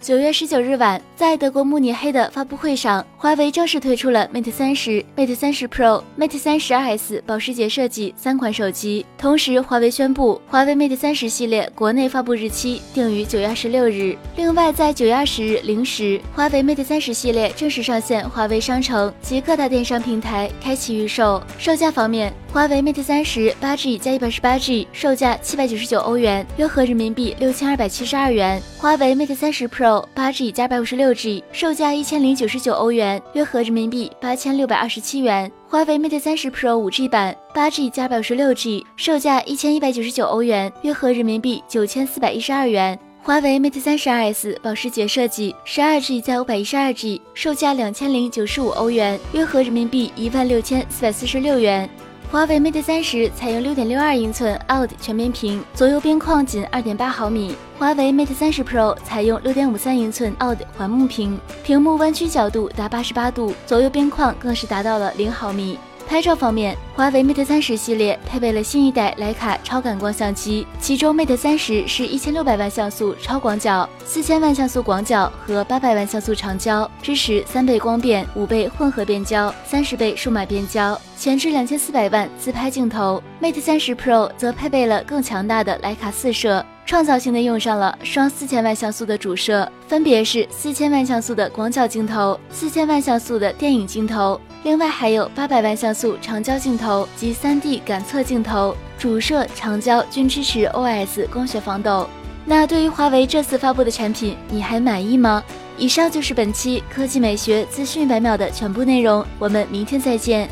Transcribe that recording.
九月十九日晚，在德国慕尼黑的发布会上，华为正式推出了 Mate 三十、Mate 三十 Pro、Mate 三十二 S 保时捷设计三款手机。同时，华为宣布，华为 Mate 三十系列国内发布日期定于九月二十六日。另外，在九月二十日零时，华为 Mate 三十系列正式上线华为商城及各大电商平台，开启预售。售价方面，华为 Mate 三十八 G 加一百十八 G，售价七百九十九欧元，约合人民币六千二百七十二元。华为 Mate 三十 Pro。八 G 加百五十六 G，售价一千零九十九欧元，约合人民币八千六百二十七元。华为 Mate 三十 Pro 五 G 版，八 G 加百五十六 G，售价一千一百九十九欧元，约合人民币九千四百一十二元。华为 Mate 三十二 S 保时捷设计，十二 G 加五百一十二 G，售价两千零九十五欧元，约合人民币一万六千四百四十六元。华为 Mate 三十采用六点六二英寸 OLED 全面屏，左右边框仅二点八毫米。华为 Mate 三十 Pro 采用六点五三英寸 OLED 环幕屏，屏幕弯曲角度达八十八度，左右边框更是达到了零毫米。拍照方面，华为 Mate 三十系列配备了新一代徕卡超感光相机，其中 Mate 三十是一千六百万像素超广角、四千万像素广角和八百万像素长焦，支持三倍光变、五倍混合变焦、三十倍数码变焦，前置两千四百万自拍镜头。Mate 三十 Pro 则配备了更强大的徕卡四摄。创造性的用上了双四千万像素的主摄，分别是四千万像素的广角镜头、四千万像素的电影镜头，另外还有八百万像素长焦镜头及三 D 感测镜头。主摄、长焦均支持 O S 光学防抖。那对于华为这次发布的产品，你还满意吗？以上就是本期科技美学资讯百秒的全部内容，我们明天再见。